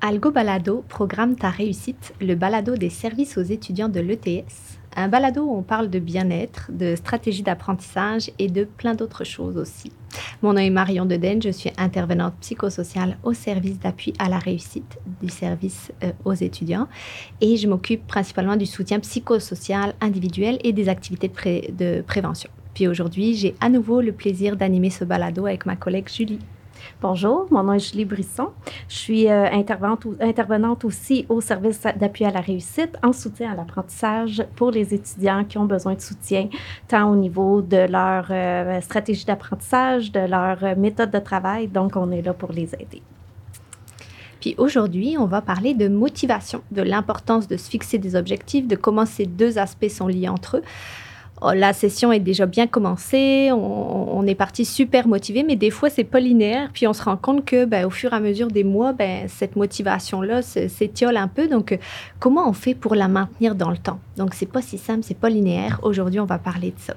Algo Balado programme ta réussite, le balado des services aux étudiants de l'ETS. Un balado où on parle de bien-être, de stratégie d'apprentissage et de plein d'autres choses aussi. Mon nom est Marion Deden, je suis intervenante psychosociale au service d'appui à la réussite du service euh, aux étudiants et je m'occupe principalement du soutien psychosocial individuel et des activités de, de prévention. Puis aujourd'hui, j'ai à nouveau le plaisir d'animer ce balado avec ma collègue Julie. Bonjour, mon nom est Julie Brisson. Je suis euh, intervenante, aussi au service d'appui à la réussite en soutien à l'apprentissage pour les étudiants qui ont besoin de soutien, tant au niveau de leur euh, stratégie d'apprentissage, de leur euh, méthode de travail. Donc, on est là pour les aider. Puis aujourd'hui, on va parler de motivation, de l'importance de se fixer des objectifs, de comment ces deux aspects sont liés entre eux. Oh, la session est déjà bien commencée, on, est parti super motivé, mais des fois c'est pas linéaire, puis on se rend compte que ben, au fur et à mesure des mois, ben, cette motivation-là s'étiole un peu. Donc, euh, comment on fait pour la maintenir dans le temps? Donc, c'est pas si simple, c'est pas linéaire. Aujourd'hui, on va parler de ça.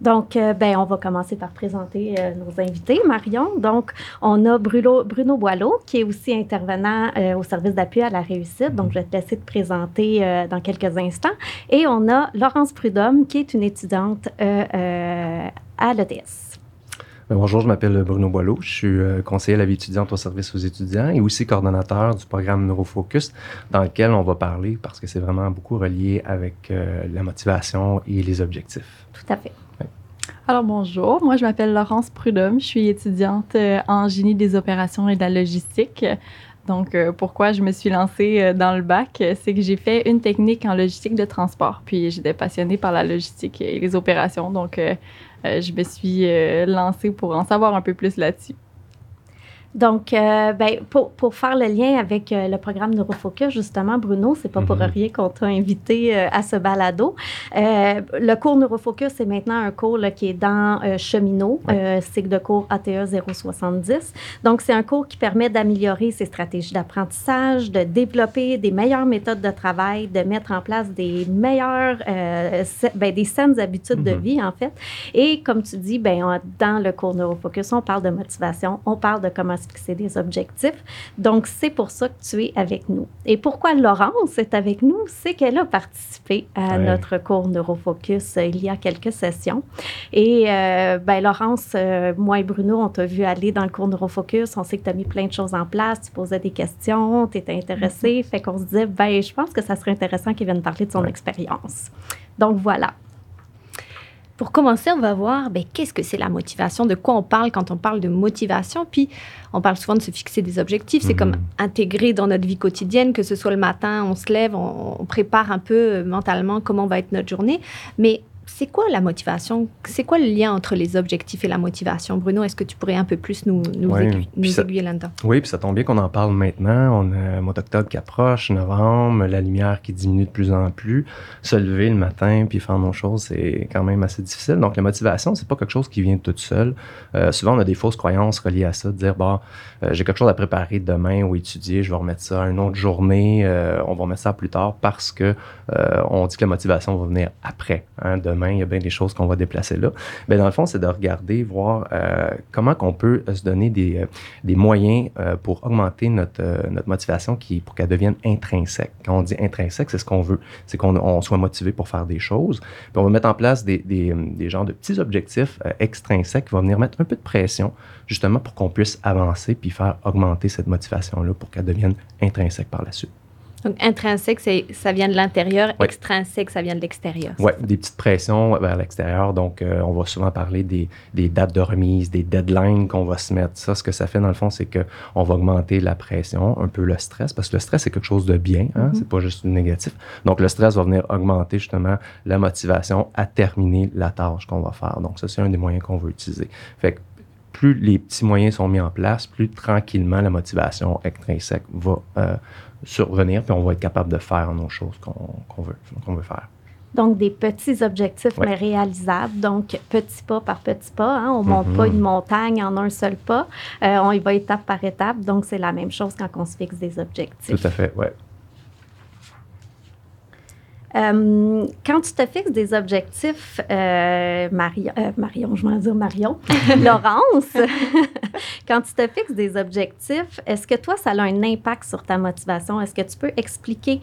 Donc, euh, ben, on va commencer par présenter euh, nos invités. Marion, donc, on a Bruno, Bruno Boileau, qui est aussi intervenant euh, au service d'appui à la réussite. Donc, je vais te laisser te présenter dans quelques instants. Et on a Laurence Prudhomme, qui est une étudiante à l'ETS. Ben, bonjour, je m'appelle Bruno Boileau. Je suis conseiller à la vie étudiante au service aux étudiants et aussi coordonnateur du programme Neurofocus, dans lequel on va parler, parce que c'est vraiment beaucoup relié avec la motivation et les objectifs. Tout à fait. Alors bonjour, moi je m'appelle Laurence Prudhomme, je suis étudiante euh, en génie des opérations et de la logistique. Donc euh, pourquoi je me suis lancée euh, dans le bac, c'est que j'ai fait une technique en logistique de transport, puis j'étais passionnée par la logistique et les opérations, donc je me suis lancée pour en savoir un peu plus là-dessus. Donc, euh, ben, pour, pour, faire le lien avec euh, le programme Neurofocus, justement, Bruno, c'est pas pour mhm. rien qu'on t'a invité euh, à ce balado. le cours Neurofocus, c'est maintenant un cours qui est dans Cheminot, cycle de cours ATE 070. Donc, c'est un cours qui permet d'améliorer ses stratégies d'apprentissage, de développer des meilleures méthodes de travail, de mettre en place des meilleures, ben, des saines habitudes de mhm. vie, en fait. Et comme tu dis, ben, dans le cours Neurofocus, on parle de motivation, on parle de comment se fixer des objectifs. Donc, c'est pour ça que tu es avec nous. Et pourquoi Laurence est avec nous? C'est qu'elle a participé à notre cours Neurofocus euh, il y a quelques sessions. Et euh, ben, Laurence, euh, moi et Bruno, on t'a vu aller dans le cours Neurofocus. On sait que tu as mis plein de choses en place. Tu posais des questions, tu étais intéressé. Mm-hmm. Fait qu'on se disait, ben, je pense que ça serait intéressant qu'il vienne parler de son expérience. Donc, voilà. Pour commencer, on va voir ben, qu'est-ce que c'est la motivation, de quoi on parle quand on parle de motivation. Puis, on parle souvent de se fixer des objectifs. C'est comme mhm. intégrer dans notre vie quotidienne, que ce soit le matin, on se lève, on, on prépare un peu euh, mentalement comment va être notre journée. Mais c'est quoi la motivation? C'est quoi le lien entre les objectifs et la motivation? Bruno, est-ce que tu pourrais un peu plus nous, nous, aiguiller là-dedans? Oui, puis ça tombe bien qu'on en parle maintenant. On a mois d'octobre qui approche, novembre, la lumière qui diminue de plus en plus. Se lever le matin puis faire nos choses, c'est quand même assez difficile. Donc, la motivation, c'est pas quelque chose qui vient toute seule. Euh, souvent, on a des fausses croyances reliées à ça, de dire, bah, euh, j'ai quelque chose à préparer demain ou étudier, je vais remettre ça à une autre journée, euh, on va remettre ça plus tard parce que on dit que la motivation va venir après, hein, demain il y a bien des choses qu'on va déplacer là. Mais dans le fond, c'est de regarder, voir euh, comment qu'on peut se donner des, euh, des moyens euh, pour augmenter notre, notre motivation qui, pour qu'elle devienne intrinsèque. Quand on dit intrinsèque, c'est ce qu'on veut, c'est qu'on on soit motivé pour faire des choses. Puis on va mettre en place des, des, des genres de petits objectifs extrinsèques qui vont venir mettre un peu de pression justement pour qu'on puisse avancer puis faire augmenter cette motivation-là pour qu'elle devienne intrinsèque par la suite. Donc, intrinsèque, ça vient de l'intérieur. Extrinsèque, ça vient de l'extérieur. Oui, des petites pressions vers l'extérieur. Donc, euh, on va souvent parler des, des, dates de remise, des deadlines qu'on va se mettre. Ça, ce que ça fait, dans le fond, c'est qu'on va augmenter la pression, un peu le stress, parce que le stress, c'est quelque chose de bien. Hein? Mm-hmm. C'est pas juste négatif. Donc, le stress va venir augmenter justement la motivation à terminer la tâche qu'on va faire. Donc, ça, c'est un des moyens qu'on veut utiliser. Fait que plus les petits moyens sont mis en place, plus tranquillement la motivation extrinsèque va euh, survenir, puis on va être capable de faire nos choses qu'on veut, qu'on veut faire. Donc, des petits objectifs, mais réalisables. Donc, petit pas par petit pas. Hein. On ne monte pas mhm. une montagne en un seul pas. Euh, on y va étape par étape. Donc, c'est la même chose quand on se fixe des objectifs. Tout à fait, oui. Euh, quand tu te fixes des objectifs, euh, Marion, euh, Marion, je vais dire Marion, Laurence, quand tu te fixes des objectifs, est-ce que toi, ça a un impact sur ta motivation? Est-ce que tu peux expliquer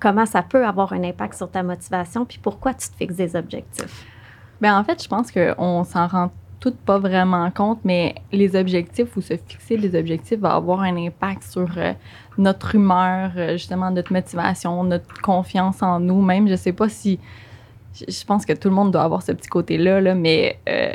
comment ça peut avoir un impact sur ta motivation, puis pourquoi tu te fixes des objectifs? Bien, en fait, je pense qu'on s'en rend toutes pas vraiment compte, mais les objectifs ou se fixer des objectifs va avoir un impact sur notre humeur, euh, justement, notre motivation, notre confiance en nous. Même, je sais pas si. Je pense que tout le monde doit avoir ce petit côté-là, là, mais euh,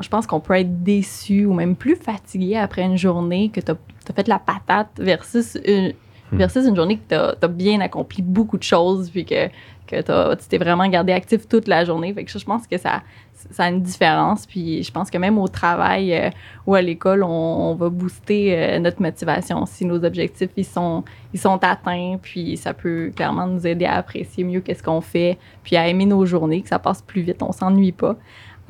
je pense qu'on peut être déçu ou même plus fatigué après une journée que tu as, fait la patate versus une. Versus une journée que tu as, bien accompli beaucoup de choses puis que, que tu t'es vraiment gardé actif toute la journée. Fait que je pense que ça, ça a une différence. Puis je pense que même au travail euh, ou à l'école, on, va booster euh, notre motivation si nos objectifs ils sont, ils sont atteints. Puis ça peut clairement nous aider à apprécier mieux qu'est-ce qu'on fait, puis à aimer nos journées, que ça passe plus vite, on s'ennuie pas.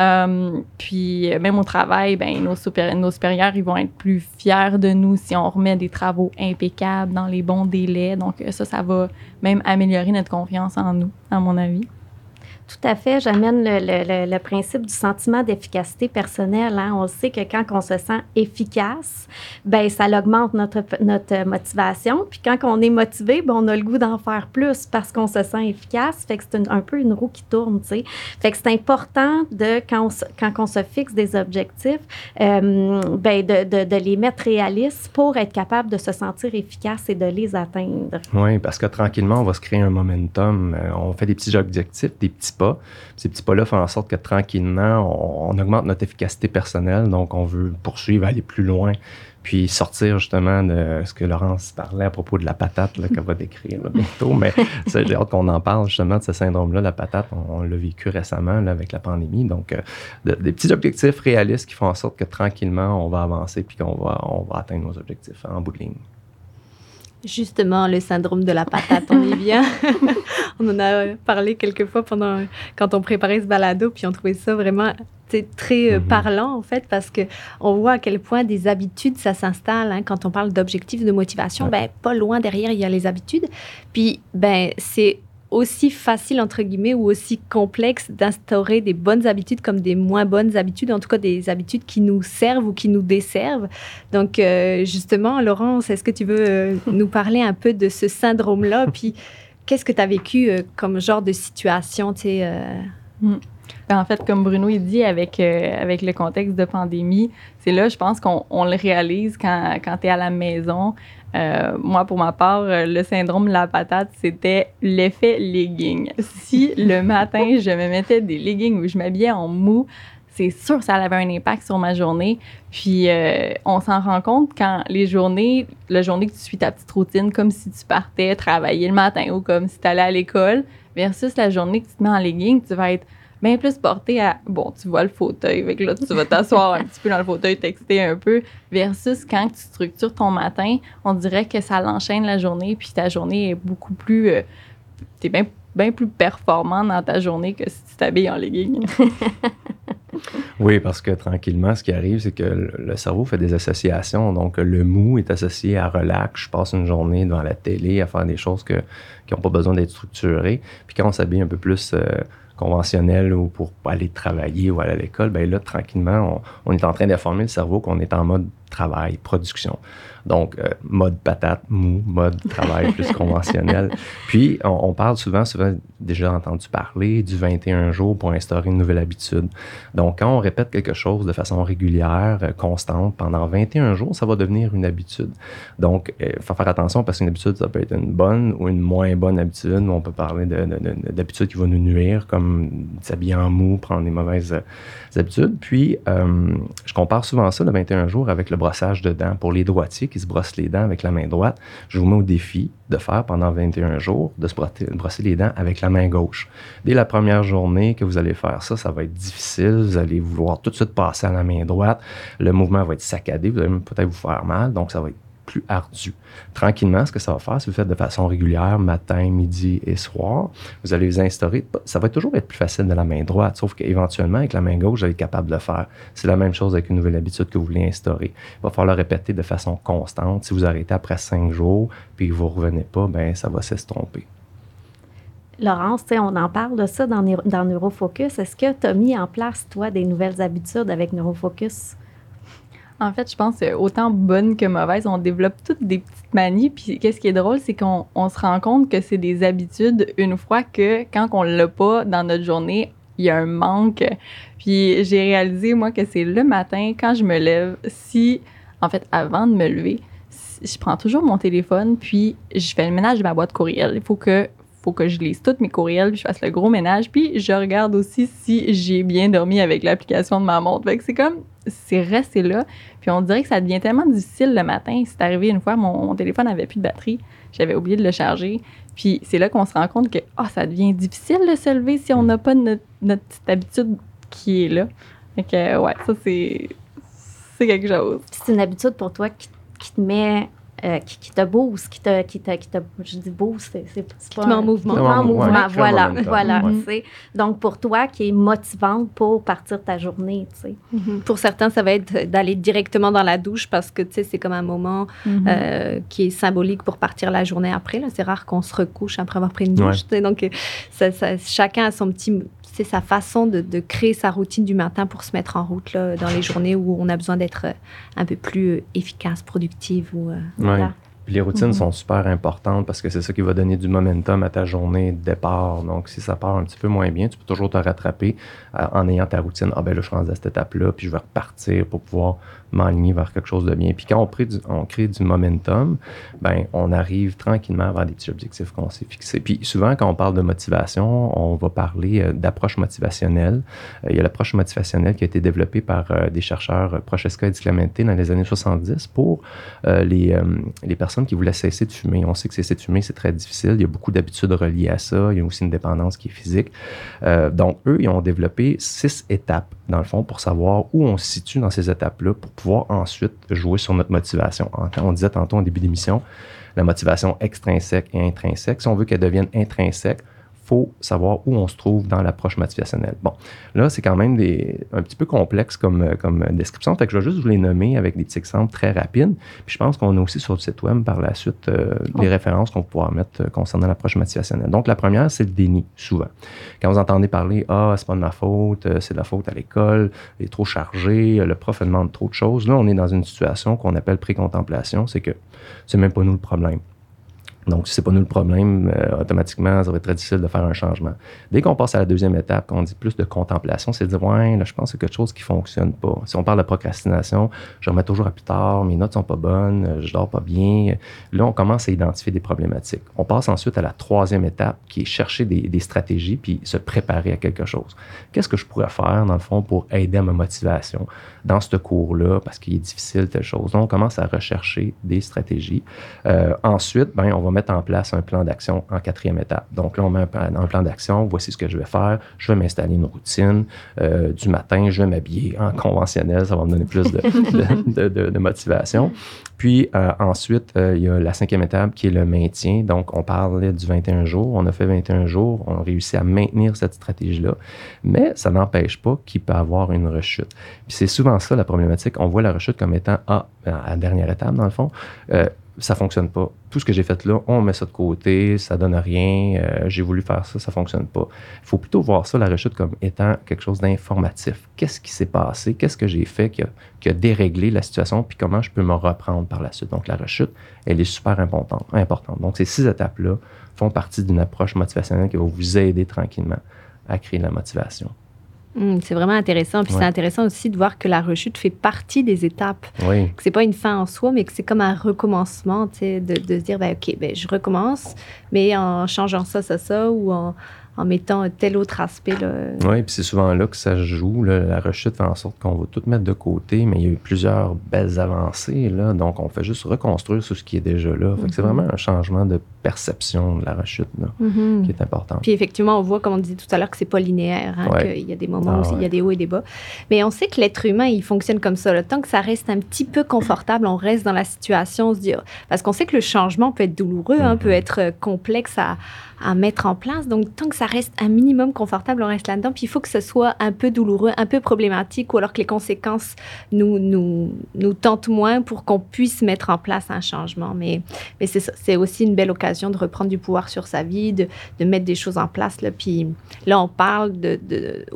Euh, puis même au travail, ben, nos, nos supérieurs ils vont être plus fiers de nous si on remet des travaux impeccables dans les bons délais. Donc ça, ça va même améliorer notre confiance en nous, à mon avis. Tout à fait. J'amène le, principe du sentiment d'efficacité personnelle. Hein. On sait que quand on se sent efficace, ben ça augmente notre, notre motivation. Puis quand on est motivé, ben, on a le goût d'en faire plus parce qu'on se sent efficace. Fait que c'est un peu une roue qui tourne, tu sais. Fait que c'est important de, quand on, se, quand on se fixe des objectifs, euh, ben de, de, les mettre réalistes pour être capable de se sentir efficace et de les atteindre. Oui, parce que tranquillement, on va se créer un momentum. Euh, on fait des petits objectifs, des petits pas. Ces petits pas-là font en sorte que tranquillement, on, augmente notre efficacité personnelle. Donc, on veut poursuivre, aller plus loin, puis sortir justement de ce que Laurence parlait à propos de la patate qu'elle va décrire bientôt. Mais j'ai hâte qu'on en parle justement de ce syndrome-là, la patate. On, l'a vécu récemment avec la pandémie. Donc, euh, des petits objectifs réalistes qui font en sorte que tranquillement, on va avancer puis qu'on va, on va atteindre nos objectifs en bout de ligne. Justement, le syndrome de la patate, on y vient. on en a parlé quelques fois pendant quand on préparait ce balado, puis on trouvait ça vraiment très euh, mhm. parlant en fait parce que on voit à quel point des habitudes ça s'installe hein. quand on parle d'objectifs de motivation ben pas loin derrière il y a les habitudes puis ben c'est aussi facile, entre guillemets, ou aussi complexe d'instaurer des bonnes habitudes comme des moins bonnes habitudes, en tout cas des habitudes qui nous servent ou qui nous desservent. Donc, euh, justement, Laurence, est-ce que tu veux euh, nous parler un peu de ce syndrome-là? Puis, qu'est-ce que tu as vécu euh, comme genre de situation, tu sais? Mm. Ben, en fait, comme Bruno il dit, avec, avec le contexte de pandémie, c'est là, je pense qu'on le réalise quand, quand tu es à la maison. Euh, moi, pour ma part, euh, le syndrome de la patate, c'était l'effet legging. Si le matin, je me mettais des leggings ou je m'habillais en mou, c'est sûr que ça avait un impact sur ma journée. Puis euh, on s'en rend compte quand les journées, la journée que tu suis ta petite routine, comme si tu partais travailler le matin ou comme si tu allais à l'école, versus la journée que tu te mets en legging, tu vas être bien plus porté à bon, tu vois le fauteuil, avec là, tu vas t'asseoir un petit peu dans le fauteuil, texter un peu, versus quand tu structures ton matin, on dirait que ça l'enchaîne la journée, puis ta journée est beaucoup plus. Euh, tu es bien plus performant dans ta journée que si tu t'habilles en legging. oui, parce que tranquillement, ce qui arrive, c'est que le cerveau fait des associations. Donc, le mou est associé à relax. Je passe une journée devant la télé à faire des choses que, qui n'ont pas besoin d'être structurées. Puis quand on s'habille un peu plus euh, conventionnel ou pour aller travailler ou aller à l'école, ben là, tranquillement, on, on est en train d'informer le cerveau qu'on est en mode travail, production. Donc, euh, mode patate, mou, mode travail plus conventionnel. Puis, on, parle souvent, souvent déjà entendu parler du 21 jours pour instaurer une nouvelle habitude. Donc, quand on répète quelque chose de façon régulière, euh, constante, pendant 21 jours, ça va devenir une habitude. Donc, il euh, faut faire attention parce qu'une habitude, ça peut être une bonne ou une moins bonne habitude. On peut parler d'habitudes qui vont nous nuire, comme s'habiller en mou, prendre des mauvaises habitudes. Puis, je compare souvent ça, le 21 jours, avec le brossage de dents pour les droitiers qui se brossent les dents avec la main droite. Je vous mets au défi de faire pendant 21 jours, de se brosser les dents avec la main gauche. Dès la première journée que vous allez faire ça, ça va être difficile. Vous allez vouloir tout de suite passer à la main droite. Le mouvement va être saccadé. Vous allez peut-être vous faire mal. Donc, ça va être plus ardu. Tranquillement, ce que ça va faire, si vous faites de façon régulière, matin, midi et soir, vous allez les instaurer. Ça va toujours être plus facile de la main droite, sauf qu'éventuellement, avec la main gauche, vous allez être capable de le faire. C'est la même chose avec une nouvelle habitude que vous voulez instaurer. Il va falloir le répéter de façon constante. Si vous arrêtez après cinq jours, puis vous ne revenez pas, ben ça va s'estomper. Laurence, on en parle de ça dans, dans Neurofocus. Est-ce que tu as mis en place, toi, des nouvelles habitudes avec Neurofocus? En fait, je pense autant bonne que mauvaise, on développe toutes des petites manies. Puis, qu'est-ce qui est drôle, c'est qu'on se rend compte que c'est des habitudes une fois que, quand on l'a pas dans notre journée, il y a un manque. Puis, j'ai réalisé, moi, que c'est le matin, quand je me lève, si, en fait, avant de me lever, je prends toujours mon téléphone, puis je fais le ménage de ma boîte courriel. Il faut que, faut que je lise toutes mes courriels, puis je fasse le gros ménage, puis je regarde aussi si j'ai bien dormi avec l'application de ma montre. Fait que c'est comme, c'est resté là. Puis on dirait que ça devient tellement difficile le matin. C'est arrivé une fois, mon, téléphone n'avait plus de batterie. J'avais oublié de le charger. Puis c'est là qu'on se rend compte que oh, ça devient difficile de se lever si on n'a pas notre, petite habitude qui est là. Fait que, ouais, ça, c'est, c'est quelque chose. C'est une habitude pour toi qui te met euh, qui, qui, te booste, qui te, qui te, qui te je dis boost, c'est pas en mouvement. En mouvement, voilà, voilà. Donc, pour toi, qui est motivante pour partir ta journée, tu sais. Mm-hmm. Pour certains, ça va être d'aller directement dans la douche parce que, tu sais, c'est comme un moment mm-hmm. euh, qui est symbolique pour partir la journée après. C'est rare qu'on se recouche après avoir pris une douche. Donc, ça, ça, chacun a son petit c'est sa façon de, créer sa routine du matin pour se mettre en route là, dans les journées où on a besoin d'être euh, un peu plus euh, efficace, productive. Ou, euh, voilà. les routines mhm. sont super importantes parce que c'est ça qui va donner du momentum à ta journée de départ. Donc, si ça part un petit peu moins bien, tu peux toujours te rattraper en ayant ta routine. Ah ben là, je suis rendu à cette étape-là, puis je vais repartir pour pouvoir m'aligner vers quelque chose de bien. Puis quand on crée du, momentum, ben on arrive tranquillement vers des petits objectifs qu'on s'est fixés. Puis souvent, quand on parle de motivation, on va parler euh, d'approche motivationnelle. Euh, il y a l'approche motivationnelle qui a été développée par euh, des chercheurs Prochaska et Di dans les années 70 pour les, les personnes qui voulaient cesser de fumer. On sait que cesser de fumer, c'est très difficile. Il y a beaucoup d'habitudes reliées à ça. Il y a aussi une dépendance qui est physique. donc, eux, ils ont développé six étapes, dans le fond, pour savoir où on se situe dans ces étapes-là pour ensuite jouer sur notre motivation. On disait tantôt en début d'émission, la motivation extrinsèque et intrinsèque. Si on veut qu'elle devienne intrinsèque, faut savoir où on se trouve dans l'approche motivationnelle. Bon, là, c'est quand même des, un petit peu complexe comme, comme description, fait que je vais juste vous les nommer avec des petits exemples très rapides. Puis je pense qu'on a aussi sur le site web par la suite euh, des références qu'on va pouvoir mettre euh, concernant l'approche motivationnelle. Donc, la première, c'est le déni, souvent. Quand vous entendez parler, ah, c'est pas de ma faute, euh, c'est de la faute à l'école, il est trop chargé, le prof demande trop de choses, là, on est dans une situation qu'on appelle pré-contemplation, c'est que c'est même pas nous le problème. Donc, si c'est pas nous le problème, euh, automatiquement, ça va être très difficile de faire un changement. Dès qu'on passe à la deuxième étape, qu'on dit plus de contemplation, c'est de dire, ouais, là, je pense que c'est quelque chose qui fonctionne pas. Si on parle de procrastination, je remets toujours à plus tard, mes notes sont pas bonnes, je dors pas bien. Là, on commence à identifier des problématiques. On passe ensuite à la troisième étape, qui est chercher des, des stratégies puis se préparer à quelque chose. Qu'est-ce que je pourrais faire, dans le fond, pour aider à ma motivation dans ce cours-là, parce qu'il est difficile, telle chose? Donc, on commence à rechercher des stratégies. Euh, ensuite, ben, on va mettre en place un plan d'action en quatrième étape. Donc là, on met un, plan d'action, voici ce que je vais faire, je vais m'installer une routine. Euh, du matin, je vais m'habiller en conventionnel, ça va me donner plus de, de, motivation. Puis euh, ensuite, euh, il y a la cinquième étape qui est le maintien. Donc, on parlait du 21 jours, on a fait 21 jours, on a réussi à maintenir cette stratégie-là, mais ça n'empêche pas qu'il peut avoir une rechute. Puis c'est souvent ça la problématique. On voit la rechute comme étant, ah, à la dernière étape, dans le fond, ça fonctionne pas. Tout ce que j'ai fait là, on met ça de côté, ça donne rien, euh, j'ai voulu faire ça, ça fonctionne pas. Il faut plutôt voir ça, la rechute, comme étant quelque chose d'informatif. Qu'est-ce qui s'est passé? Qu'est-ce que j'ai fait qui a, déréglé la situation? Puis comment je peux me reprendre par la suite? Donc, la rechute, elle est super importante. importante. Donc, ces six étapes-là font partie d'une approche motivationnelle qui va vous aider tranquillement à créer la motivation. Hmm, c'est vraiment intéressant. Puis c'est intéressant aussi de voir que la rechute fait partie des étapes. Oui. Que c'est pas une fin en soi, mais que c'est comme un recommencement, de, de se dire, ben, OK, ben, je recommence, mais en changeant ça, ça, ça, ou en, en mettant tel autre aspect. Oui, puis c'est souvent là que ça se joue. La rechute fait en sorte qu'on va tout mettre de côté, mais il y a eu plusieurs belles avancées. Là, donc, on fait juste reconstruire sur ce qui est déjà là. c'est mm-hmm. vraiment un changement de perception de la rechute là, Mhm. qui est importante. Puis effectivement, on voit, comme on dit tout à l'heure, que c'est pas linéaire, hein, Ouais. qu'il y a des moments Ah où il y a des hauts et des bas. Mais on sait que l'être humain, il fonctionne comme ça. là. Tant que ça reste un petit peu confortable, on reste dans la situation, on se dit, parce qu'on sait que le changement peut être douloureux, hein, peut être euh, complexe à, à mettre en place. Donc, tant que ça reste un minimum confortable, on reste là-dedans. Puis il faut que ce soit un peu douloureux, un peu problématique, ou alors que les conséquences nous, nous, nous tentent moins pour qu'on puisse mettre en place un changement. Mais, c'est aussi une belle occasion de reprendre du pouvoir sur sa vie, de, mettre des choses en place. Là. Puis là, on parle de,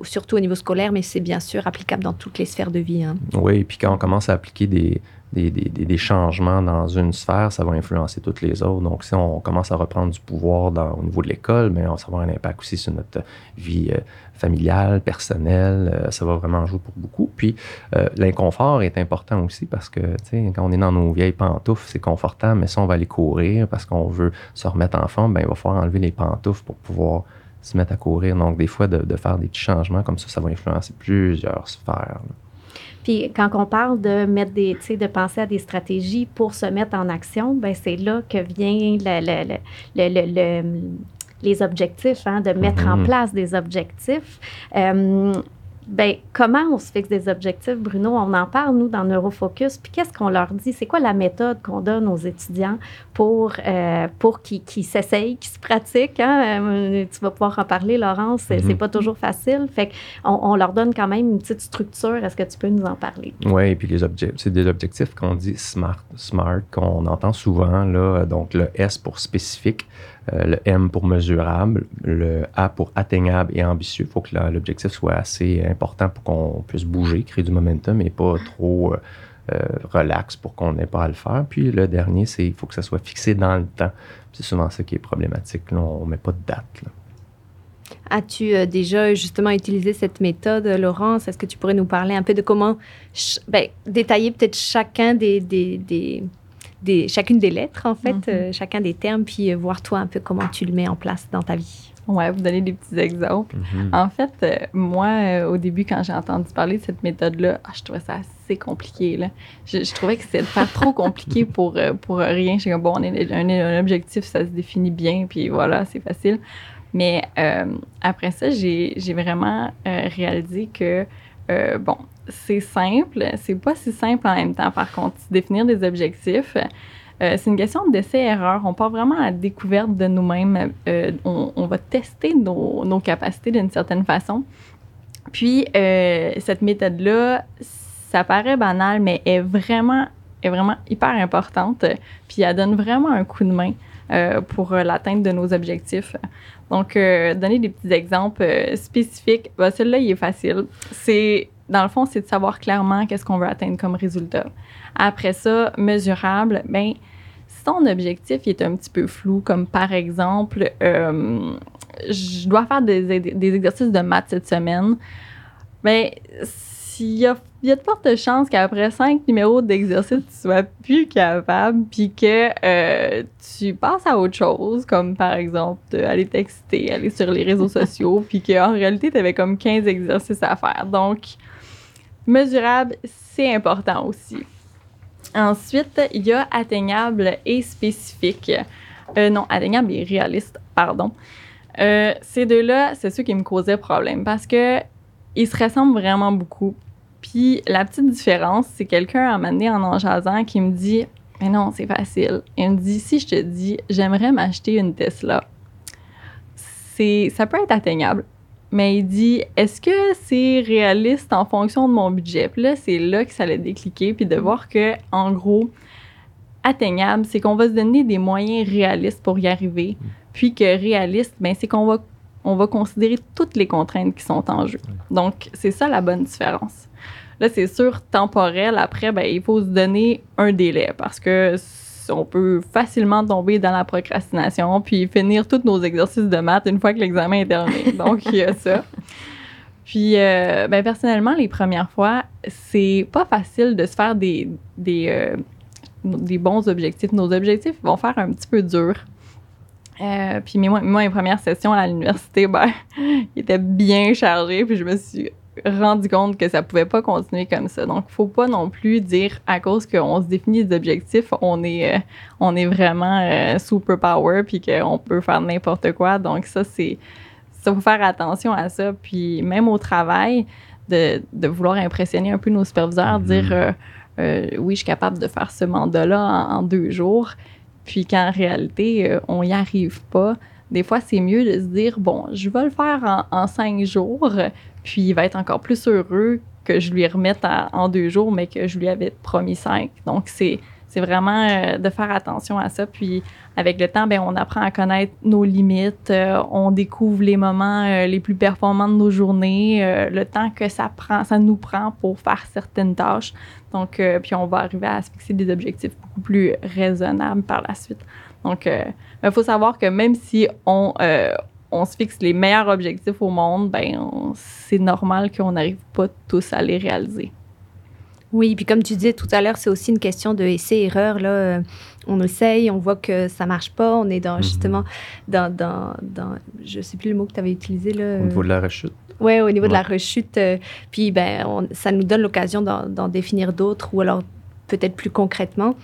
surtout au niveau scolaire, mais c'est bien sûr applicable dans toutes les sphères de vie. hein. Oui, puis quand on commence à appliquer des, des, des- des- changements dans une sphère, ça va influencer toutes les autres. Donc, si on commence à reprendre du pouvoir au niveau de l'école, mais ça va avoir un impact aussi sur notre vie euh, familiale, personnelle. euh, ça va vraiment jouer pour beaucoup. Puis, euh, l'inconfort est important aussi parce que, tu sais, quand on est dans nos vieilles pantoufles, c'est confortable, mais si on va aller courir parce qu'on veut se remettre en forme, ben, il va falloir enlever les pantoufles pour pouvoir se mettre à courir. Donc, des fois, de, faire des petits changements comme ça, ça va influencer plusieurs sphères. là. Puis quand on parle de mettre des, tu sais, de penser à des stratégies pour se mettre en action, ben c'est là que vient le- le- le- les objectifs, hein, de mettre en Mhm. place des objectifs. Euh, ben, comment on se fixe des objectifs, Bruno? On en parle, nous, dans Neurofocus. Puis qu'est-ce qu'on leur dit? C'est quoi la méthode qu'on donne aux étudiants pour, euh, pour qu'ils s'essayent, qu'ils se pratiquent? hein? Euh, tu vas pouvoir en parler, Laurence. C'est Mhm. pas toujours facile. Fait qu'on on leur donne quand même une petite structure. Est-ce que tu peux nous en parler? Oui, et puis les objectifs, c'est des objectifs qu'on dit smart, smart, qu'on entend souvent, là, donc le S pour spécifique, le M pour mesurable, le A pour atteignable et ambitieux. Il faut que l'objectif soit assez important pour qu'on puisse bouger, créer du momentum et pas trop euh, euh, relax pour qu'on n'ait pas à le faire. Puis le dernier, c'est il faut que ça soit fixé dans le temps. C'est souvent ça qui est problématique. Là, on ne met pas de date. As-tu euh, déjà justement utilisé cette méthode, euh, Laurence? Est-ce que tu pourrais nous parler un peu de comment ben, détailler peut-être chacun des, des- des- chacune des lettres, en fait, Mhm. euh, chacun des termes, puis euh, voir toi un peu comment tu le mets en place dans ta vie? Ouais, vous donner des petits exemples. En fait, euh, moi, euh, au début, quand j'ai entendu parler de cette méthode-là, ah, je trouvais ça assez compliqué. Là. Je, je trouvais que c'était faire trop compliqué pour, euh, pour rien. Comme, bon, on est un, un objectif, ça se définit bien, puis voilà, c'est facile. Mais euh, après ça, j'ai j'ai vraiment euh, réalisé que, euh, bon, c'est simple, c'est pas si simple en même temps, par contre, définir des objectifs. Euh, c'est une question d'essai-erreur. On part vraiment à la découverte de nous-mêmes. Euh, on, va tester nos, capacités d'une certaine façon. Puis, euh, cette méthode-là, ça paraît banal, mais est vraiment, est vraiment hyper importante. Puis, elle donne vraiment un coup de main pour l'atteinte de nos objectifs. Donc, donner des petits exemples spécifiques. Ben, Celui-là, il est facile. C'est, dans le fond, c'est de savoir clairement qu'est-ce qu'on veut atteindre comme résultat. Après ça, mesurable, ben si ton objectif il est un petit peu flou, comme par exemple, euh, je dois faire des, des exercices de maths cette semaine, ben s'il y a, il y a de fortes chances qu'après cinq numéros d'exercice, tu sois plus capable, puis que euh, tu passes à autre chose, comme par exemple de aller texter, aller sur les réseaux sociaux, puis qu'en réalité, tu avais comme 15 exercices à faire. Donc, mesurable, c'est important aussi. Ensuite, il y a atteignable et spécifique. Euh, non, atteignable et réaliste, pardon. Euh, ces deux-là, c'est ceux qui me causaient problème parce que ils se ressemblent vraiment beaucoup. Puis la petite différence, c'est quelqu'un à m'amener en en jasant qui me dit Mais non, c'est facile. Il me dit Si je te dis, j'aimerais m'acheter une Tesla, ça peut être atteignable. Mais il dit Est-ce que c'est réaliste en fonction de mon budget? Puis là, c'est là que ça l'a décliqué. Puis de voir que, en gros, atteignable, c'est qu'on va se donner des moyens réalistes pour y arriver. Puis que réaliste, ben, c'est qu'on va, on va considérer toutes les contraintes qui sont en jeu. Donc, c'est ça la bonne différence. Là, c'est sûr, temporel, après, ben, il faut se donner un délai parce que on peut facilement tomber dans la procrastination puis finir tous nos exercices de maths une fois que l'examen est terminé. Donc, il y a ça. Puis, euh, ben, personnellement, les premières fois, c'est pas facile de se faire des, des, euh, des bons objectifs. Nos objectifs vont faire un petit peu dur. Euh, puis moi, moi, mes premières sessions à l'université, ben, ils étaient bien chargés. Puis je me suis rendu compte que ça pouvait pas continuer comme ça. Donc, faut pas non plus dire à cause qu'on se définit des objectifs, on est, euh, on est vraiment euh, super power puis qu'on peut faire n'importe quoi. Donc, ça, c'est. Ça, faut faire attention à ça. Puis, même au travail, de, de vouloir impressionner un peu nos superviseurs, dire Mhm. euh, oui, je suis capable de faire ce mandat-là en, en deux jours. Puis, qu'en réalité, euh, on n'y arrive pas. Des fois, c'est mieux de se dire bon, je vais le faire en, en cinq jours puis il va être encore plus heureux que je lui remette en deux jours, mais que je lui avais promis cinq. Donc, c'est, c'est vraiment euh, de faire attention à ça. Puis, avec le temps, ben, on apprend à connaître nos limites, euh, on découvre les moments euh, les plus performants de nos journées, le temps que ça, prend, ça nous prend pour faire certaines tâches. Donc, puis on va arriver à se fixer des objectifs beaucoup plus raisonnables par la suite. Donc, il faut savoir que même si on, on se fixe les meilleurs objectifs au monde, ben c'est normal qu'on n'arrive pas tous à les réaliser. Oui, puis comme tu disais tout à l'heure, c'est aussi une question de essai-erreur. Là, Euh, on essaye, on voit que ça marche pas, on est dans Mhm. justement dans, dans, dans je sais plus le mot que tu avais utilisé là. Au niveau de la rechute. Ouais, au niveau de la rechute. euh, puis ben, on- ça nous donne l'occasion d'en définir d'autres ou alors peut-être plus concrètement.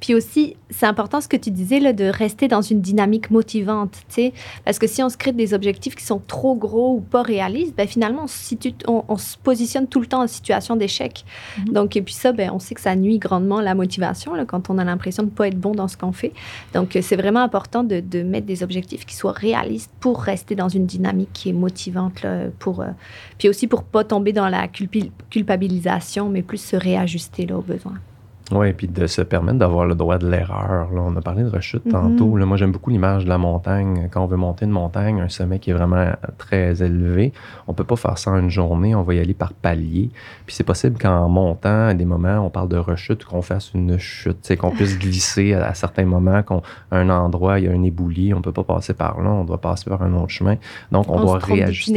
Puis aussi, c'est important ce que tu disais là, de rester dans une dynamique motivante, tu sais, parce que si on se crée des objectifs qui sont trop gros ou pas réalistes, ben finalement on se, situe- on, on se positionne tout le temps en situation d'échec. Mhm. Donc et puis ça, ben on sait que ça nuit grandement à la motivation là, quand on a l'impression de pas être bon dans ce qu'on fait. Donc euh, c'est vraiment important de, de mettre des objectifs qui soient réalistes pour rester dans une dynamique qui est motivante là, pour euh, puis aussi pour pas tomber dans la culpabilisation, mais plus se réajuster là, aux besoins. Oui, puis de se permettre d'avoir le droit de l'erreur. là. On a parlé de rechute Mhm. tantôt. Là, moi, j'aime beaucoup l'image de la montagne. Quand on veut monter une montagne, un sommet qui est vraiment très élevé, on peut pas faire ça en une journée. On va y aller par paliers. Puis c'est possible qu'en montant, à des moments, on parle de rechute, qu'on fasse une chute, qu'on puisse glisser à, à certains moments, qu'à un endroit, il y a un éboulis, on peut pas passer par là, on doit passer par un autre chemin. Donc, on, On, doit réajuster.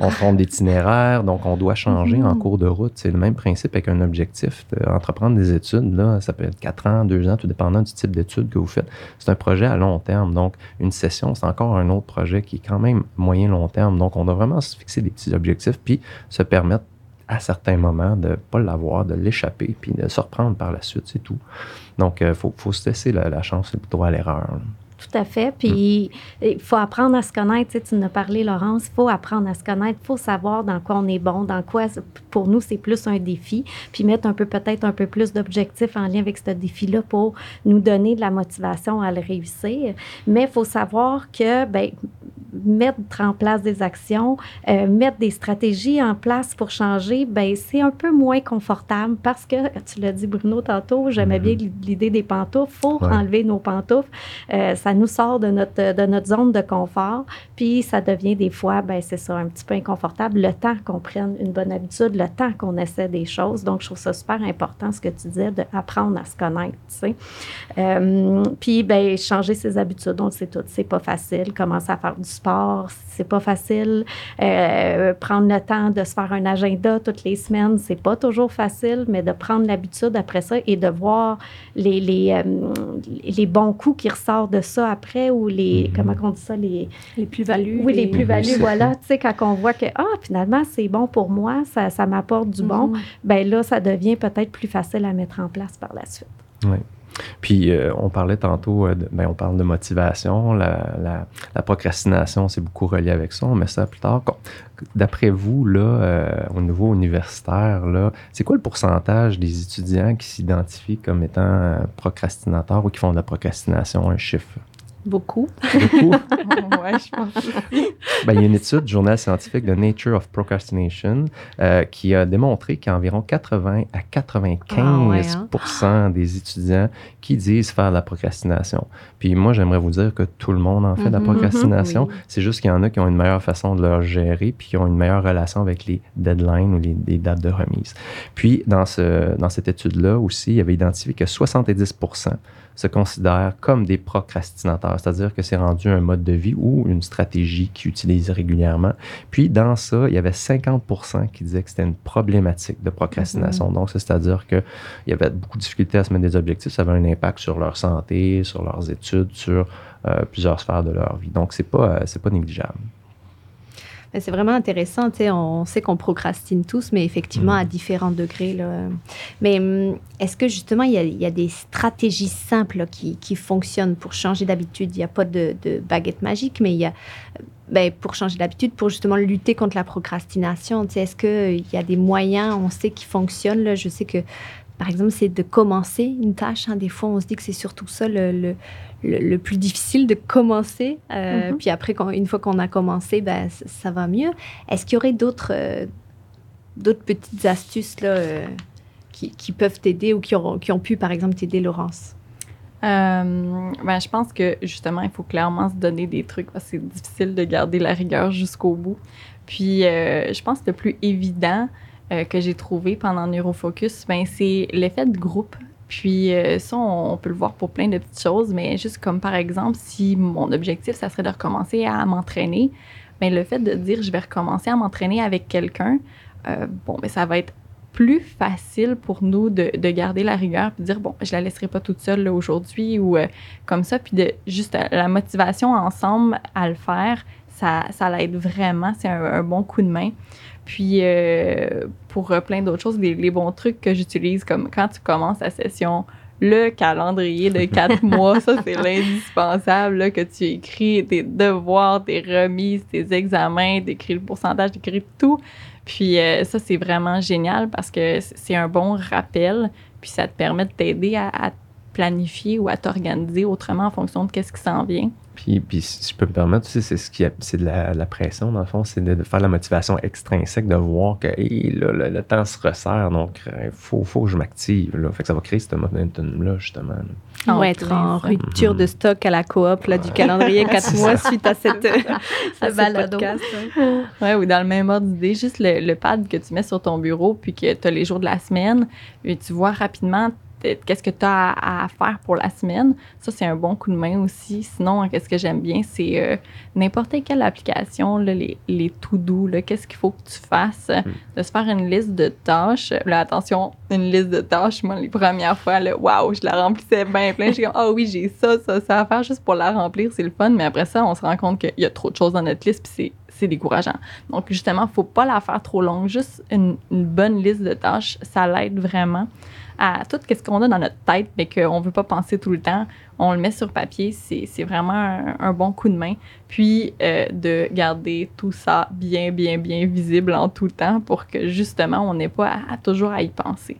On trompe d'itinéraire, donc on doit changer en Mhm. cours de route. C'est le même principe avec un objectif. De entreprendre des études, ça peut être 4 ans, 2 ans, tout dépendant du type d'études que vous faites. C'est un projet à long terme. Donc, une session, c'est encore un autre projet qui est quand même moyen-long terme. Donc, on doit vraiment se fixer des petits objectifs puis se permettre à certains moments de ne pas l'avoir, de l'échapper, puis de se reprendre par la suite, c'est tout. Donc, il faut, faut se laisser la, la chance et le droit à l'erreur. Tout à fait. Puis il faut apprendre à se connaître. Tu, sais, tu en as parlé, Laurence. Il faut apprendre à se connaître. Il faut savoir dans quoi on est bon, dans quoi, pour nous, c'est plus un défi. Puis mettre un peu, peut-être un peu plus d'objectifs en lien avec ce défi-là pour nous donner de la motivation à le réussir. Mais il faut savoir que, ben, mettre en place des actions, euh, mettre des stratégies en place pour changer, ben c'est un peu moins confortable parce que, tu l'as dit Bruno tantôt, j'aimais Mhm. bien l'idée des pantoufles, faut Ouais. enlever nos pantoufles. Euh, ça nous sort de notre, de notre zone de confort, puis ça devient des fois, ben c'est ça, un petit peu inconfortable, le temps qu'on prenne une bonne habitude, le temps qu'on essaie des choses. Donc, je trouve ça super important, ce que tu disais, d'apprendre à se connaître, tu sais. Euh, puis, ben changer ses habitudes, on le sait tout, c'est pas facile. Commencer à faire du sport, c'est pas facile. Euh, prendre le temps de se faire un agenda toutes les semaines, c'est pas toujours facile, mais de prendre l'habitude après ça et de voir les, les, euh, les bons coups qui ressortent de ça après ou les, Mhm. comment on dit ça, les, Les plus-values. oui, les plus-values, voilà. Tu sais, quand on voit que, ah, finalement, c'est bon pour moi, ça, ça m'apporte du bon, Mhm. ben là, ça devient peut-être plus facile à mettre en place par la suite. Puis, euh, on parlait tantôt, euh, de- ben, on parle de motivation. La, la- la procrastination, c'est beaucoup relié avec ça. On met ça plus tard. D'après vous, là, euh, au niveau universitaire, là, c'est quoi le pourcentage des étudiants qui s'identifient comme étant procrastinateurs ou qui font de la procrastination? Un chiffre? Beaucoup. Beaucoup? ouais, je pense. Ben, il y a une étude du journal scientifique de Nature of Procrastination euh, qui a démontré qu'environ 80 à 95 Ah ouais, des étudiants qui disent faire de la procrastination. Puis moi, j'aimerais vous dire que tout le monde en fait de la Mhm, procrastination. oui. C'est juste qu'il y en a qui ont une meilleure façon de leur gérer puis qui ont une meilleure relation avec les deadlines ou les, les dates de remise. Puis dans, ce, dans cette étude-là aussi, il avait identifié que 70 se considèrent comme des procrastinateurs, c'est-à-dire que c'est rendu un mode de vie ou une stratégie qu'ils utilisent régulièrement. Puis dans ça, il y avait 50% qui disaient que c'était une problématique de procrastination. Donc, ça, c'est-à-dire qu'il y avait beaucoup de difficultés à se mettre des objectifs, ça avait un impact sur leur santé, sur leurs études, sur euh, plusieurs sphères de leur vie. Donc, c'est pas, euh, c'est pas négligeable. C'est vraiment intéressant. On sait qu'on procrastine tous, mais effectivement à différents degrés. Là. Mais hum, est-ce que justement, il y, a, des stratégies simples qui, qui, fonctionnent pour changer d'habitude? Il n'y a pas de, baguette magique, mais il y a ben, pour changer d'habitude, pour justement lutter contre la procrastination. Est-ce qu'il y a des moyens, on sait, qui fonctionnent là? Je sais que par exemple, c'est de commencer une tâche. Hein. Des fois, on se dit que c'est surtout ça le, le, plus difficile de commencer. Euh, mm-hmm. Puis après, quand, une fois qu'on a commencé, ben, ça, va mieux. Est-ce qu'il y aurait d'autres euh, d'autres petites astuces là, euh, qui, qui, peuvent t'aider ou qui, auront, qui ont pu, par exemple, t'aider, Laurence? ben, je pense que justement, il faut clairement se donner des trucs parce que c'est difficile de garder la rigueur jusqu'au bout. Puis, je pense que le plus évident, que j'ai trouvé pendant Neurofocus, ben, c'est l'effet de groupe. Puis euh, ça, on, peut le voir pour plein de petites choses, mais juste comme par exemple, si mon objectif, ça serait de recommencer à m'entraîner, ben, le fait de dire je vais recommencer à m'entraîner avec quelqu'un, euh, bon, ben, ça va être plus facile pour nous de, de, garder la rigueur puis de dire bon je la laisserai pas toute seule aujourd'hui ou comme ça puis de juste la motivation ensemble à le faire ça, ça l'aide vraiment c'est un, bon coup de main puis euh, pour euh, plein d'autres choses, les, bons trucs que j'utilise, comme quand tu commences la session, le calendrier de quatre mois, ça c'est l'indispensable, que tu écris tes devoirs, tes remises, tes examens, écris le pourcentage, écris tout. Puis euh, ça c'est vraiment génial parce que c'est un bon rappel, puis ça te permet de t'aider à, à planifier ou à t'organiser autrement en fonction de qu'est-ce qui s'en vient. Puis, puis, si je peux me permettre, tu sais, c'est ce qui c'est de la, pression, dans le fond, c'est de, faire la motivation extrinsèque, de voir que le, temps se resserre, donc il euh, faut, faut que je m'active. Là. Fait que ça va créer ce momentum-là, justement. On va être en rupture de stock à la coop là, du calendrier quatre mois suite à cette, à balado. podcast. Ouais. ou dans le même ordre d'idée, juste le, le, pad que tu mets sur ton bureau, puis que tu as les jours de la semaine, et tu vois rapidement qu'est-ce que tu as à, faire pour la semaine. Ça, c'est un bon coup de main aussi. Sinon, qu'est-ce que j'aime bien, c'est euh, n'importe quelle application, les, les to-do, qu'est-ce qu'il faut que tu fasses, mm. de se faire une liste de tâches. Là, attention, une liste de tâches, moi, les premières fois, waouh, je la remplissais bien plein. Je suis comme, ah oui, j'ai ça, ça, ça à faire juste pour la remplir, c'est le fun. Mais après ça, on se rend compte qu'il y a trop de choses dans notre liste, puis c'est décourageant. Donc, justement, faut pas la faire trop longue. Juste une, une bonne liste de tâches, ça l'aide vraiment à tout ce qu'on a dans notre tête, mais qu'on ne veut pas penser tout le temps. On le met sur papier, c'est vraiment un, bon coup de main. Puis euh, de garder tout ça bien, bien, bien visible en tout temps pour que justement, on n'ait pas à, toujours à y penser.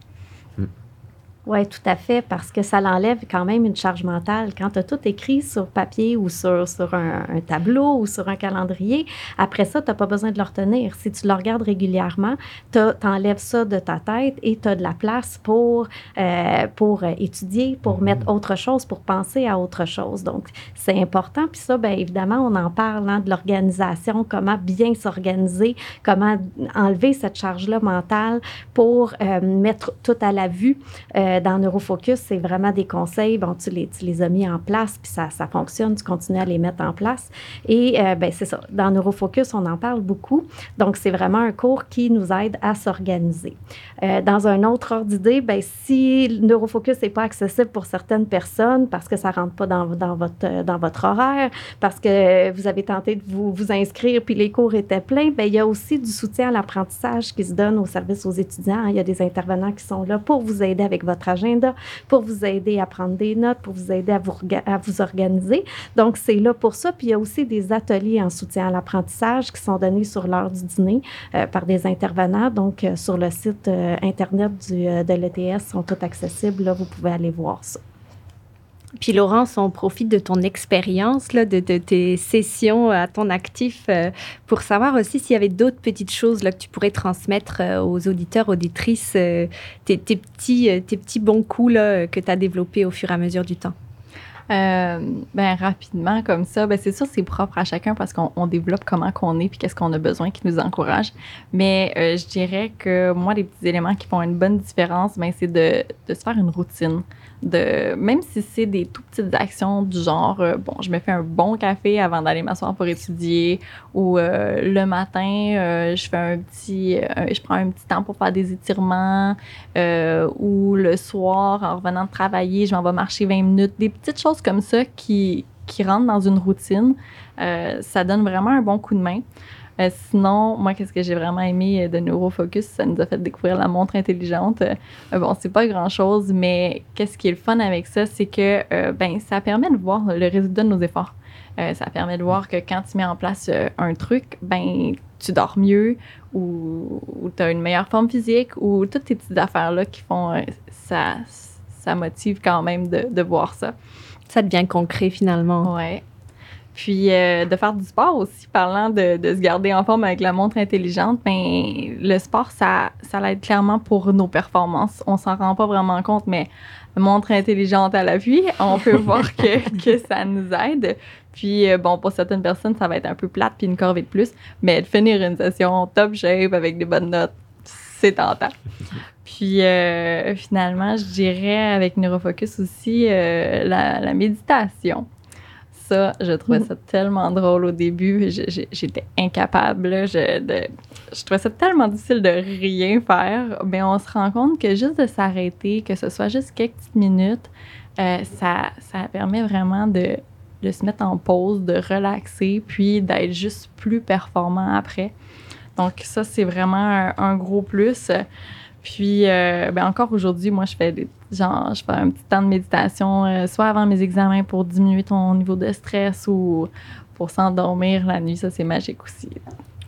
Oui, tout à fait, parce que ça l'enlève quand même une charge mentale. Quand tu as tout écrit sur papier ou sur, sur un, tableau ou sur un calendrier, après ça, tu n'as pas besoin de le retenir. Si tu le regardes régulièrement, tu enlèves ça de ta tête et tu as de la place pour, euh, pour étudier, pour mettre autre chose, pour penser à autre chose. Donc, c'est important. Puis ça, bien évidemment, on en parle hein, de l'organisation, comment bien s'organiser, comment enlever cette charge-là mentale pour euh, mettre tout à la vue. Euh, dans Neurofocus, c'est vraiment des conseils. Bon, tu les, tu les as mis en place, puis ça, ça fonctionne, tu continues à les mettre en place. Et euh, ben, c'est ça. Dans Neurofocus, on en parle beaucoup. Donc, c'est vraiment un cours qui nous aide à s'organiser. Euh, dans un autre ordre d'idée, ben, si Neurofocus n'est pas accessible pour certaines personnes parce que ça ne rentre pas dans, dans, votre, dans votre horaire, parce que vous avez tenté de vous, vous inscrire puis les cours étaient pleins, ben, il y a aussi du soutien à l'apprentissage qui se donne au service aux étudiants. Il y a des intervenants qui sont là pour vous aider avec votre agenda, pour vous aider à prendre des notes, pour vous aider à vous, organiser. Donc, c'est là pour ça. Puis, il y a aussi des ateliers en soutien à l'apprentissage qui sont donnés sur l'heure du dîner euh, par des intervenants. Donc, euh, sur le site euh, Internet du, de l'ETS, sont tous accessibles. Là, vous pouvez aller voir ça. Puis Laurence, on profite de ton expérience, de, de, tes sessions à ton actif, euh, pour savoir aussi s'il y avait d'autres petites choses là, que tu pourrais transmettre euh, aux auditeurs, auditrices, euh, tes, petits, tes petits bons coups là, que tu as développés au fur et à mesure du temps. ben rapidement comme ça, ben c'est sûr c'est propre à chacun parce qu'on développe comment qu'on est puis qu'est-ce qu'on a besoin qui nous encourage. Mais je dirais que moi les petits éléments qui font une bonne différence, ben c'est de, de se faire une routine de même si c'est des tout petites actions du genre euh, bon je me fais un bon café avant d'aller m'asseoir pour étudier ou euh, le matin euh, je fais un petit je prends un petit temps pour faire des étirements ou le soir en revenant de travailler je m'en vais marcher 20 minutes. Des petites choses comme ça qui qui rentrent dans une routine ça donne vraiment un bon coup de main Euh, sinon, moi, qu'est-ce que j'ai vraiment aimé de Neurofocus? Ça nous a fait découvrir la montre intelligente. bon, c'est pas grand-chose, mais qu'est-ce qui est le fun avec ça, c'est que ben, ça permet de voir le résultat de nos efforts. ça permet de voir que quand tu mets en place un truc, ben tu dors mieux ou, tu as une meilleure forme physique ou toutes ces petites affaires-là qui font ça, ça motive quand même de, de voir ça. Ça devient concret finalement. Ouais. Puis euh, de faire du sport aussi, parlant de, de, se garder en forme avec la montre intelligente, ben, le sport, ça, ça l'aide clairement pour nos performances. On s'en rend pas vraiment compte, mais montre intelligente à l'appui, on peut voir que, que ça nous aide. Puis, euh, bon, pour certaines personnes, ça va être un peu plate puis une corvée de plus, mais de finir une session top shape avec des bonnes notes, c'est tentant. Puis euh, finalement, je dirais avec Neurofocus aussi euh, la, méditation. Ça, je trouvais ça tellement drôle au début. J'étais incapable. Je, de, je trouvais ça tellement difficile de rien faire. Mais on se rend compte que juste de s'arrêter, que ce soit juste quelques petites minutes, euh, ça, ça permet vraiment de, de se mettre en pause, de relaxer, puis d'être juste plus performant après. Donc ça, c'est vraiment un, gros plus. Puis, euh, ben encore aujourd'hui, moi, je fais des, genre, je fais un petit temps de méditation, euh, soit avant mes examens pour diminuer ton niveau de stress ou pour s'endormir la nuit. Ça, c'est magique aussi.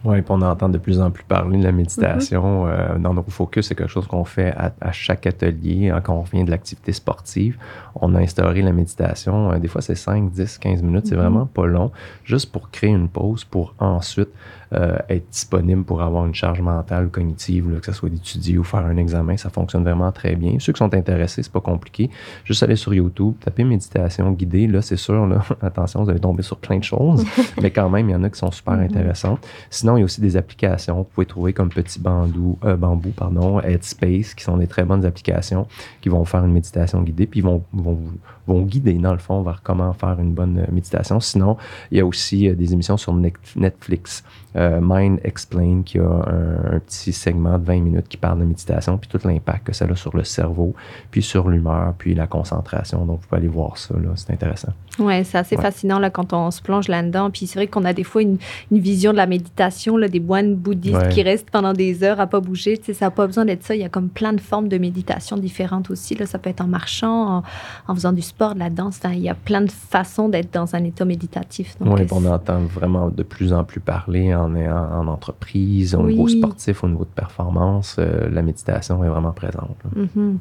Oui, puis on entend de plus en plus parler de la méditation. Mm-hmm. Euh, dans nos focus, c'est quelque chose qu'on fait à, chaque atelier. Hein, quand on revient de l'activité sportive, on a instauré la méditation. des fois, c'est 5, 10, 15 minutes. C'est mm-hmm. vraiment pas long, juste pour créer une pause, pour ensuite euh, être disponible pour avoir une charge mentale, cognitive, que ce soit d'étudier ou faire un examen. Ça fonctionne vraiment très bien. Ceux qui sont intéressés, c'est pas compliqué. Juste aller sur YouTube, taper méditation guidée. Là, c'est sûr, là, attention, vous allez tomber sur plein de choses, mais quand même, il y en a qui sont super mm-hmm. intéressantes. Sinon, il y a aussi des applications. Vous pouvez trouver comme Petit Bambou, euh, Bambou pardon, Headspace, qui sont des très bonnes applications qui vont faire une méditation guidée, puis vont, vont, vont guider, dans le fond, vers comment faire une bonne méditation. Sinon, il y a aussi euh, des émissions sur Netflix. Euh, Mind Explain, qui a un, petit segment de 20 minutes qui parle de méditation, puis tout l'impact que ça a sur le cerveau, puis sur l'humeur, puis la concentration. Donc, vous pouvez aller voir ça, c'est intéressant. Oui, c'est assez fascinant là, quand on se plonge là-dedans. Puis c'est vrai qu'on a des fois une, vision de la méditation, là, des moines bouddhistes qui restent pendant des heures à pas bouger. Tu sais, ça n'a pas besoin d'être ça. Il y a comme plein de formes de méditation différentes aussi. Là. Ça peut être en marchant, en, faisant du sport, de la danse. il y a plein de façons d'être dans un état méditatif. Oui, on entend vraiment de plus en plus parler en, en, entreprise, au niveau sportif, au niveau de performance. Euh, la méditation est vraiment présente. Mm-hmm.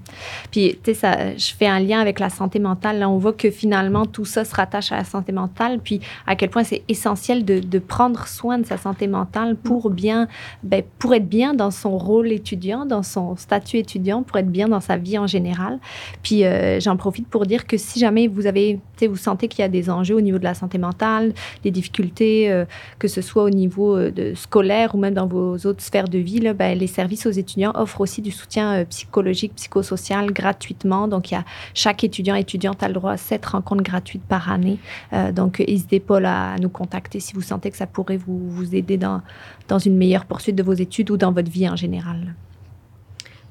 Puis, tu sais, je fais un lien avec la santé mentale. Là, on voit que finalement, tout ça se rattache à la santé mentale, puis à quel point c'est essentiel de, de, prendre soin de sa santé mentale pour bien, ben, pour être bien dans son rôle étudiant, dans son statut étudiant, pour être bien dans sa vie en général. Puis, euh, j'en profite pour dire que si jamais vous avez, vous sentez qu'il y a des enjeux au niveau de la santé mentale, des difficultés, euh, que ce soit au niveau de scolaire ou même dans vos autres sphères de vie, là, ben, les services aux étudiants offrent aussi du soutien euh, psychologique, psychosocial gratuitement. Donc, y a chaque étudiant étudiante a le droit à sept rencontres gratuites par année. Euh, donc, n'hésitez pas à nous contacter si vous sentez que ça pourrait vous, aider dans une meilleure poursuite de vos études ou dans votre vie en général.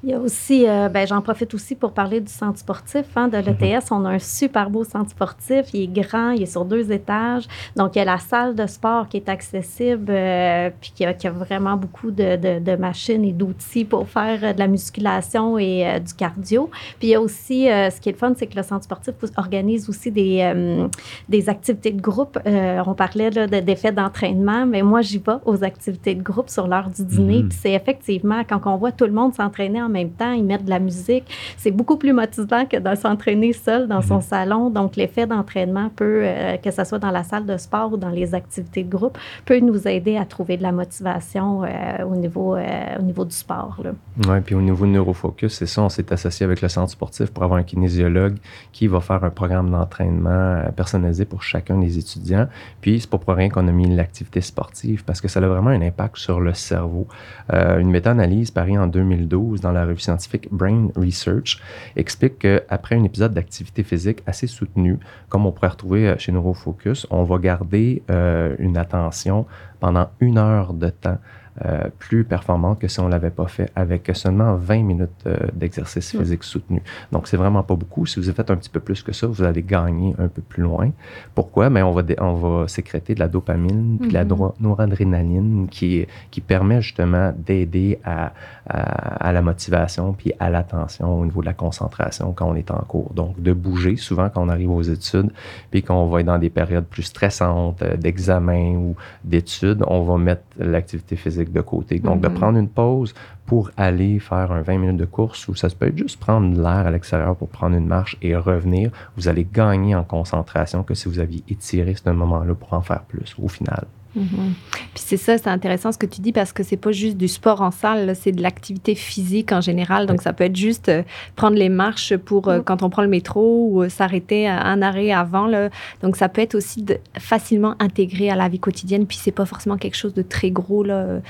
Il y a aussi, euh, ben, j'en profite aussi pour parler du centre sportif hein, de l'ETS. Mhm. On a un super beau centre sportif. Il est grand, il est sur deux étages. Donc, il y a la salle de sport qui est accessible, euh, puis qui a, a, vraiment beaucoup de, de, de machines et d'outils pour faire euh, de la musculation et du cardio. Puis, il y a aussi, ce qui est le fun, c'est que le centre sportif organise aussi des, des activités de groupe. on parlait d'effets d'entraînement, mais moi, j'y vais aux activités de groupe sur l'heure du dîner. Mhm. Puis, c'est effectivement, quand on voit tout le monde s'entraîner en même temps, ils mettent de la musique. C'est beaucoup plus motivant que de s'entraîner seul dans son mhm. salon. Donc, l'effet d'entraînement peut, euh, que ce soit dans la salle de sport ou dans les activités de groupe, peut nous aider à trouver de la motivation euh, au, niveau, euh, au niveau du sport. Oui, puis au niveau de Neurofocus, c'est ça, on s'est associé avec le centre sportif pour avoir un kinésiologue qui va faire un programme d'entraînement personnalisé pour chacun des étudiants. Puis, c'est pas pour rien qu'on a mis l'activité sportive parce que ça a vraiment un impact sur le cerveau. une méta-analyse parie en 2012 dans la revue scientifique Brain Research explique qu'après un épisode d'activité physique assez soutenu, comme on pourrait retrouver euh, chez Neurofocus, on va garder euh, une attention pendant une heure de temps euh, plus performante que si on l'avait pas fait avec seulement 20 minutes euh, d'exercice physique soutenu. Donc, c'est vraiment pas beaucoup. Si vous avez fait un petit peu plus que ça, vous allez gagner un peu plus loin. Pourquoi? Mais on va, on va sécréter de la dopamine puis de la Mhm. noradrénaline qui, qui permet justement d'aider à, à, à la motivation puis à l'attention au niveau de la concentration quand on est en cours. Donc, de bouger souvent quand on arrive aux études puis qu'on va être dans des périodes plus stressantes euh, d'examen ou d'études, on va mettre l'activité physique de côté. Donc, de Mhm. prendre une pause pour aller faire un 20 minutes de course ou ça peut être juste prendre de l'air à l'extérieur pour prendre une marche et revenir, vous allez gagner en concentration que si vous aviez étiré ce moment-là pour en faire plus au final. Mhm. Puis c'est ça, c'est intéressant ce que tu dis parce que c'est pas juste du sport en salle, c'est de l'activité physique en général. Donc ça peut être juste euh, prendre les marches pour euh, Mm. quand on prend le métro ou euh, s'arrêter à un arrêt avant. Là. Donc ça peut être aussi de- facilement intégré à la vie quotidienne. Puis c'est pas forcément quelque chose de très gros là,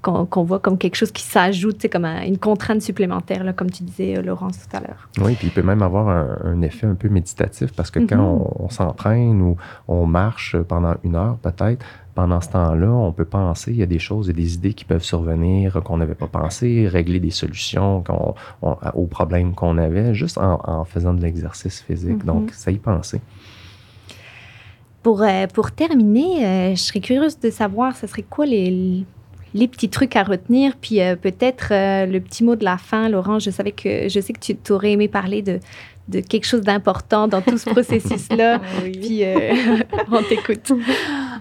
qu'on voit comme quelque chose qui s'ajoute, comme un- une contrainte supplémentaire, là, comme tu disais, euh, Laurence, tout à l'heure. Oui, puis il peut même avoir un, un effet un peu méditatif parce que quand Mhm. on, on s'entraîne ou on marche pendant une heure peut-être, pendant ce temps-là, on peut penser, il y a des choses et des idées qui peuvent survenir qu'on n'avait pas pensé, régler des solutions qu'on- on- aux problèmes qu'on avait juste en, en faisant de l'exercice physique. Donc, ça y penser. Pour, euh, pour terminer, euh, je serais curieuse de savoir, ce serait quoi les, les petits trucs à retenir, puis euh, peut-être euh, le petit mot de la fin, Laurent. Je savais que je sais que tu aurais aimé parler de, de quelque chose d'important dans tout ce processus-là. Puis euh, on t'écoute.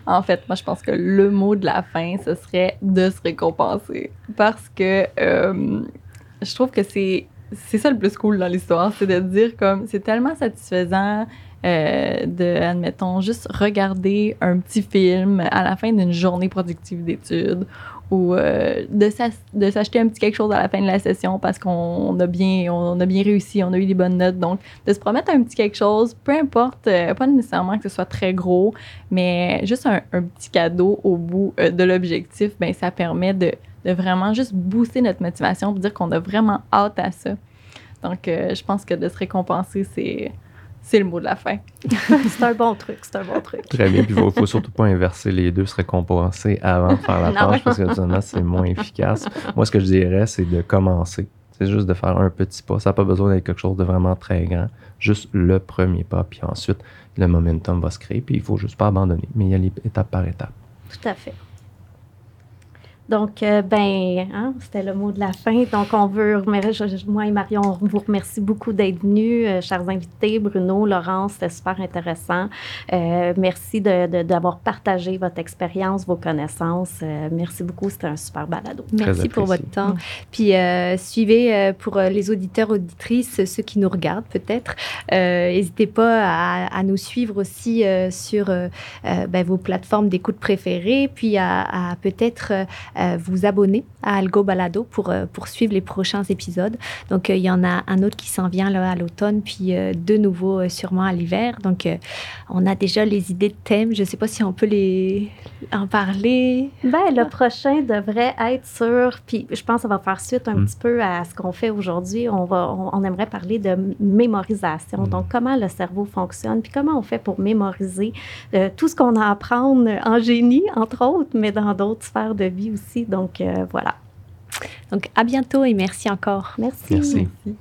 En fait, moi, je pense que le mot de la fin, ce serait de se récompenser. Parce que je trouve que c'est c'est ça le plus cool dans l'histoire, c'est de dire comme c'est tellement satisfaisant euh, de, admettons, juste regarder un petit film à la fin d'une journée productive d'études ou euh, de s'acheter un petit quelque chose à la fin de la session parce qu'on a bien on a bien réussi, on a eu des bonnes notes. Donc, de se promettre un petit quelque chose, peu importe, euh, pas nécessairement que ce soit très gros, mais juste un, petit cadeau au bout euh, de l'objectif, ben ça permet de, de vraiment juste booster notre motivation, pour dire qu'on a vraiment hâte à ça. Donc, je pense que de se récompenser, c'est c'est le mot de la fin. c'est un bon truc, c'est un bon truc. Très bien. Puis il ne faut surtout pas inverser les deux, se récompenser avant de faire la tâche parce que finalement, c'est moins efficace. Moi, ce que je dirais, c'est de commencer. C'est juste de faire un petit pas. Ça n'a pas besoin d'être quelque chose de vraiment très grand. Juste le premier pas. Puis ensuite, le momentum va se créer. Puis il faut juste pas abandonner, mais y aller étape par étape. Tout à fait. Donc, euh, ben, hein, c'était le mot de la fin. Donc, on veut, je- moi et Marion, on vous remercie beaucoup d'être venus, euh, chers invités. Bruno, Laurence, c'était super intéressant. Euh, merci de- de- d'avoir partagé votre expérience, vos connaissances. Euh, merci beaucoup, c'était un super balado. Merci pour votre temps. Puis euh, suivez euh, pour les auditeurs, auditrices, ceux qui nous regardent peut-être. euh, N'hésitez pas à, à nous suivre aussi euh, sur ben, vos plateformes d'écoute préférées, puis à, à peut-être vous abonner à Algo Balado pour, euh, pour suivre les prochains épisodes. Donc euh, il y en a un autre qui s'en vient là, à l'automne, puis euh, deux nouveaux euh, sûrement à l'hiver. Donc euh, on a déjà les idées de thèmes. Je ne sais pas si on peut les en parler. Ben, le prochain devrait être sur, puis je pense que ça va faire suite un Mm. petit peu à ce qu'on fait aujourd'hui. On, va, on, on aimerait parler de mémorisation. Mm. Donc, comment le cerveau fonctionne, puis comment on fait pour mémoriser euh, tout ce qu'on a à apprendre en génie, entre autres, mais dans d'autres sphères de vie aussi. Donc, euh, voilà. Donc à bientôt et merci encore. Merci. Merci. Merci.